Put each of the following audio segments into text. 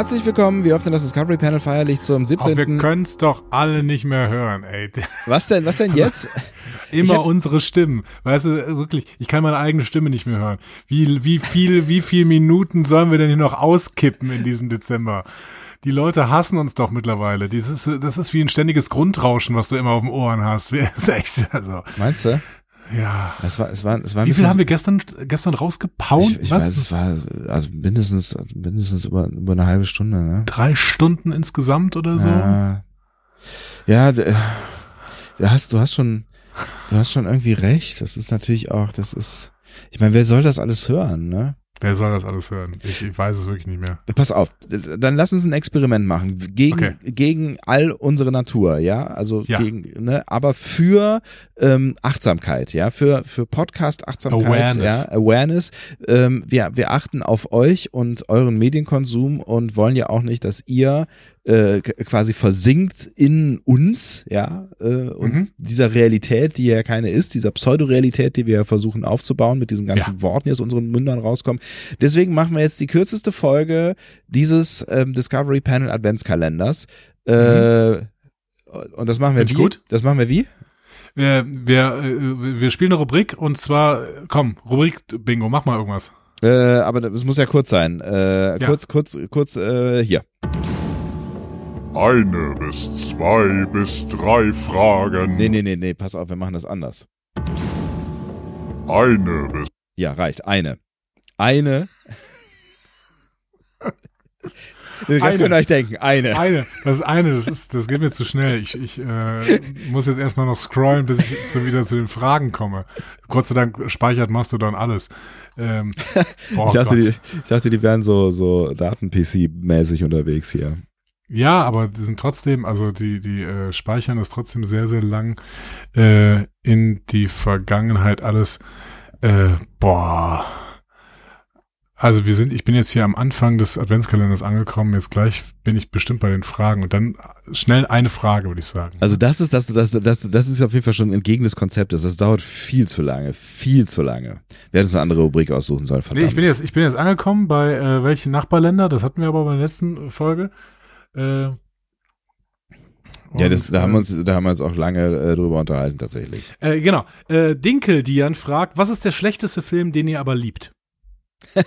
Herzlich willkommen, wir öffnen das Discovery Panel feierlich zum 17. Auch wir können es doch alle nicht mehr hören, ey. Was denn, was denn jetzt? Immer unsere Stimmen. Weißt du, wirklich, ich kann meine eigene Stimme nicht mehr hören. Wie, wie viel, wie viel Minuten sollen wir denn hier noch auskippen in diesem Dezember? Die Leute hassen uns doch mittlerweile. Das ist, das ist wie ein ständiges Grundrauschen, was du immer auf den Ohren hast. Also. Meinst du? Ja. Es war, es war, es war Wie viel haben wir gestern, gestern rausgepaut? Ich, ich Was? weiß, es war also mindestens, mindestens über, über eine halbe Stunde, ne? Drei Stunden insgesamt oder so? Ja, ja du hast, du hast schon, du hast schon irgendwie recht. Das ist natürlich auch, das ist, ich meine, wer soll das alles hören, ne? Wer soll das alles hören? Ich, ich weiß es wirklich nicht mehr. Pass auf, dann lass uns ein Experiment machen gegen Okay. gegen all unsere Natur, ja, also Ja. gegen, ne, aber für ähm, Achtsamkeit, ja, für für Podcast Achtsamkeit, Awareness. ja, Awareness. Ähm, wir wir achten auf euch und euren Medienkonsum und wollen ja auch nicht, dass ihr äh, quasi versinkt in uns, ja, äh, und Mhm. dieser Realität, die ja keine ist, dieser Pseudorealität, die wir ja versuchen aufzubauen mit diesen ganzen Ja. Worten, die aus unseren Mündern rauskommen. Deswegen machen wir jetzt die kürzeste Folge dieses ähm, Discovery Panel Adventskalenders. Äh, und das machen wir. Find wie? gut. Das machen wir wie? Wir, wir, äh, wir spielen eine Rubrik und zwar, komm, Rubrik Bingo, mach mal irgendwas. Äh, aber das muss ja kurz sein. Äh, Ja. Kurz, kurz, kurz äh, hier. Eine bis zwei bis drei Fragen. Nee, nee, nee, nee, pass auf, wir machen das anders. Eine bis Ja, reicht. Eine. Eine. Das Eine. könnt ihr euch denken. Eine. Eine, das ist eine, das ist, das geht mir zu schnell. Ich, ich äh, muss jetzt erstmal noch scrollen, bis ich so wieder zu den Fragen komme. Gott sei Dank speichert Mastodon alles. Ähm, boah, ich, dachte, Gott. die, ich dachte, die wären so, so Daten-PC-mäßig unterwegs hier. Ja, aber die sind trotzdem, also die, die äh, speichern das trotzdem sehr, sehr lang äh, in die Vergangenheit alles. Äh, boah. Also wir sind, ich bin jetzt hier am Anfang des Adventskalenders angekommen, jetzt gleich bin ich bestimmt bei den Fragen und dann schnell eine Frage, würde ich sagen. Also das ist das, das, das, das ist auf jeden Fall schon entgegen des Konzeptes. Das dauert viel zu lange, viel zu lange. Wer hätte uns eine andere Rubrik aussuchen sollen, verdammt. Nee, ich bin jetzt, ich bin jetzt angekommen bei äh, welchen Nachbarländer, das hatten wir aber bei der letzten Folge. Äh, ja, das, da haben äh, wir uns, da haben wir uns auch lange äh, drüber unterhalten tatsächlich. Äh, genau. Äh, Dinkel Dian fragt, was ist der schlechteste Film, den ihr aber liebt?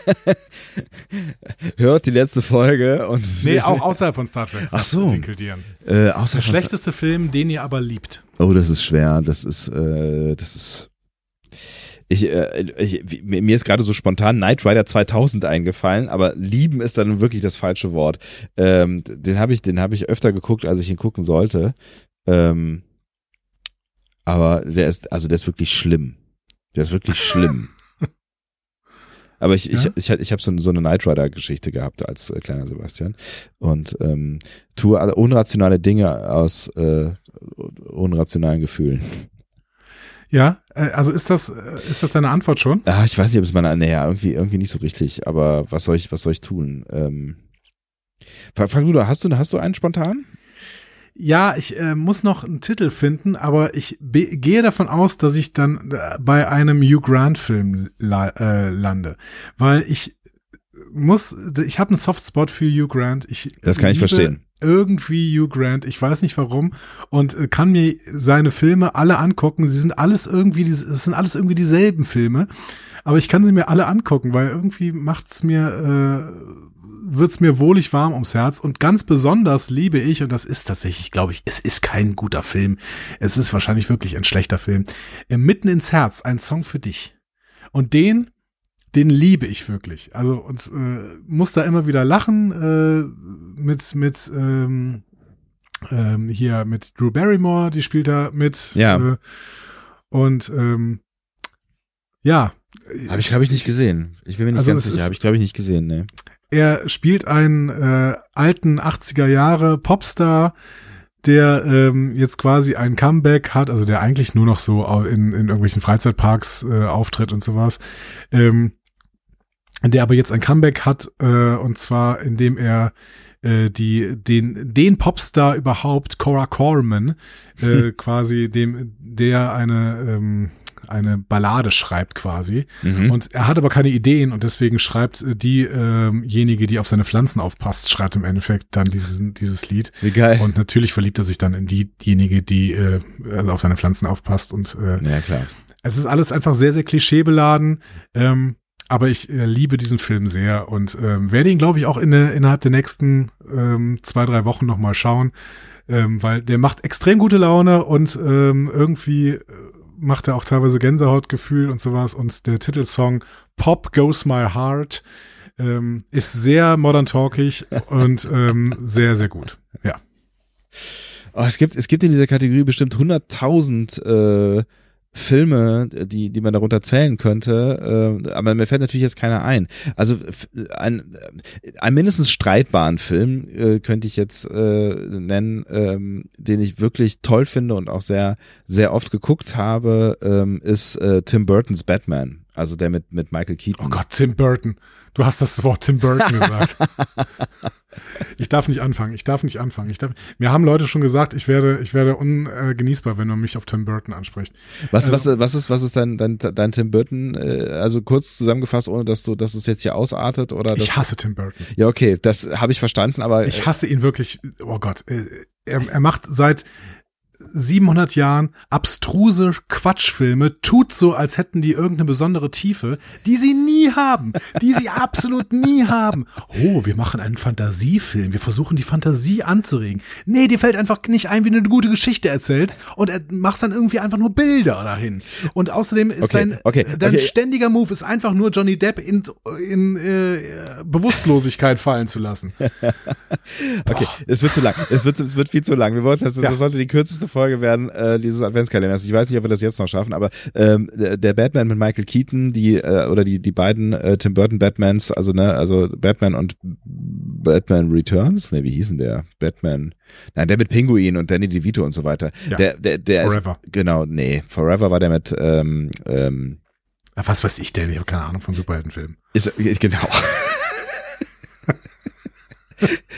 Hört die letzte Folge und Nee, auch außerhalb von Star Trek. Ach so. Dinkel Dian. äh, außer Der schlechteste Film, den ihr aber liebt. Oh, das ist schwer. Das ist, äh, das ist. Ich, äh, ich, mir ist gerade so spontan Knight Rider 2000 eingefallen, aber lieben ist dann wirklich das falsche Wort. Ähm, den habe ich, den habe ich öfter geguckt, als ich ihn gucken sollte. Ähm, aber der ist, also der ist wirklich schlimm. Der ist wirklich schlimm. Aber ich, ich, Ja? ich, ich habe so, so eine Knight Rider Geschichte gehabt als äh, kleiner Sebastian und ähm, tue unrationale Dinge aus äh, unrationalen Gefühlen. Ja, äh, also ist das, äh, ist das deine Antwort schon? Ah, ich weiß nicht, ob es meine, naja, irgendwie, irgendwie nicht so richtig, aber was soll ich, was soll ich tun? Ähm, Fra- Frank Luder, hast du, hast du einen spontan? Ja, ich äh, muss noch einen Titel finden, aber ich gehe davon aus, dass ich dann äh, bei einem Hugh Grant Film la äh, lande, weil ich muss, ich habe einen Softspot für Hugh Grant. Ich Das kann ich verstehen. Irgendwie Hugh Grant, ich weiß nicht warum und äh, kann mir seine Filme alle angucken. Sie sind alles irgendwie, es sind alles irgendwie dieselben Filme, aber ich kann sie mir alle angucken, weil irgendwie macht's mir äh, wird's mir wohlig warm ums Herz und ganz besonders liebe ich und das ist tatsächlich, glaube ich, es ist kein guter Film. Es ist wahrscheinlich wirklich ein schlechter Film. Äh, Mitten ins Herz, ein Song für dich. Und den den liebe ich wirklich. Also und äh, muss da immer wieder lachen äh, mit mit ähm, ähm, hier mit Drew Barrymore, die spielt da mit. Ja. Äh, und ähm, ja, Habe ich, glaube ich, nicht gesehen. Ich bin mir nicht Also ganz sicher. Habe ich, glaube ich, nicht gesehen, ne. er spielt einen äh, alten 80er Jahre Popstar, der ähm, jetzt quasi ein Comeback hat, also der eigentlich nur noch so in, in irgendwelchen Freizeitparks äh, auftritt und sowas. Ähm, der aber jetzt ein Comeback hat, äh, und zwar indem er äh, die den den Popstar überhaupt Cora Corman äh, quasi dem der eine ähm, eine Ballade schreibt quasi mhm. und er hat aber keine Ideen und deswegen schreibt äh, diejenige, die auf seine Pflanzen aufpasst, schreibt im Endeffekt dann dieses dieses Lied. Wie geil. Und natürlich verliebt er sich dann in diejenige, die äh, also auf seine Pflanzen aufpasst und äh, ja klar. Es ist alles einfach sehr sehr klischeebeladen. Ähm, aber ich äh, liebe diesen Film sehr und ähm, werde ihn, glaube ich, auch in, innerhalb der nächsten ähm, zwei, drei Wochen nochmal schauen, ähm, weil der macht extrem gute Laune und ähm, irgendwie äh, macht er auch teilweise Gänsehautgefühl und sowas und der Titelsong Pop Goes My Heart ähm, ist sehr modern talkig und ähm, sehr, sehr gut. Ja. Oh, es gibt, es gibt in dieser Kategorie bestimmt 100.000 äh, Filme, die, die man darunter zählen könnte, äh, aber mir fällt natürlich jetzt keiner ein. Also ein, ein mindestens streitbaren Film äh, könnte ich jetzt äh, nennen, ähm, den ich wirklich toll finde und auch sehr, sehr oft geguckt habe, ähm, ist äh, Tim Burtons Batman. Also der mit, mit Michael Keaton. Oh Gott, Tim Burton. Du hast das Wort Tim Burton gesagt. ich darf nicht anfangen. Ich darf nicht anfangen. Ich darf, mir haben Leute schon gesagt, ich werde, ich werde ungenießbar, wenn man mich auf Tim Burton anspricht. Was, also, was, was ist, was ist dein, dein, dein Tim Burton? Äh, also kurz zusammengefasst, ohne dass du, dass es jetzt hier ausartet oder? Ich hasse Tim Burton. Ja, okay, das habe ich verstanden, aber ich hasse ihn wirklich. Oh Gott, äh, er, er macht seit 700 Jahren abstruse Quatschfilme, tut so, als hätten die irgendeine besondere Tiefe, die sie nie haben, die sie absolut nie haben. Oh, wir machen einen Fantasiefilm, wir versuchen die Fantasie anzuregen. Nee, dir fällt einfach nicht ein, wie du eine gute Geschichte erzählst und machst dann irgendwie einfach nur Bilder dahin. Und außerdem ist okay, dein, okay, dein okay. ständiger Move ist einfach nur Johnny Depp in, in äh, Bewusstlosigkeit fallen zu lassen. okay, es wird zu lang. Es wird, es wird viel zu lang. Wir wollten, das, ja. das sollte die kürzeste Folge werden äh, dieses Adventskalenders. Ich weiß nicht, ob wir das jetzt noch schaffen, aber ähm, der Batman mit Michael Keaton, die äh, oder die die beiden äh, Tim Burton Batmans, also ne, also Batman und Batman Returns, ne, wie hießen der? Batman. Nein, der mit Pinguin und Danny DeVito und so weiter. Ja. Der der der Forever. ist genau, nee, Forever war der mit ähm, ähm, was weiß ich denn? Ich habe keine Ahnung von Superheldenfilmen. Ist genau.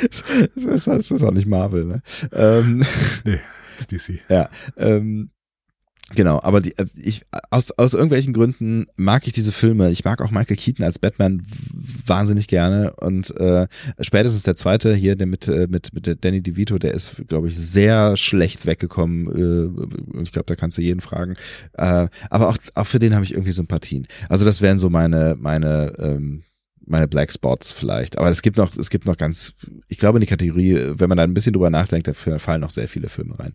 das, das, das ist auch nicht Marvel, ne? Ähm, nee. Ist DC. Ja. Ähm, Genau, aber die, äh, ich aus aus irgendwelchen Gründen mag ich diese Filme. Ich mag auch Michael Keaton als Batman wahnsinnig gerne und äh, spätestens der zweite hier, der mit äh, mit mit Danny DeVito, der ist, glaube ich, sehr schlecht weggekommen. Äh, ich glaube, da kannst du jeden fragen. Äh, aber auch auch für den habe ich irgendwie Sympathien. Also das wären so meine meine ähm, meine Black Spots vielleicht. Aber es gibt noch, es gibt noch ganz, ich glaube in die Kategorie, wenn man da ein bisschen drüber nachdenkt, da fallen noch sehr viele Filme rein.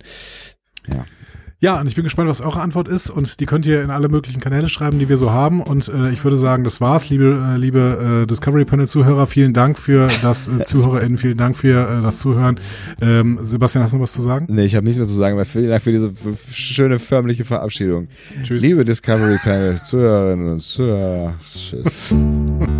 Ja. Ja, und ich bin gespannt, was eure Antwort ist. Und die könnt ihr in alle möglichen Kanäle schreiben, die wir so haben. Und äh, ich würde sagen, das war's, liebe, äh, liebe äh, Discovery Panel Zuhörer. Vielen Dank für das äh, ZuhörerInnen, vielen Dank für äh, das Zuhören. Ähm, Sebastian, hast du noch was zu sagen? Nee, ich habe nichts mehr zu sagen, aber vielen Dank für diese schöne förmliche Verabschiedung. Tschüss. Liebe Discovery Panel Zuhörerinnen und Zuhörer. Tschüss.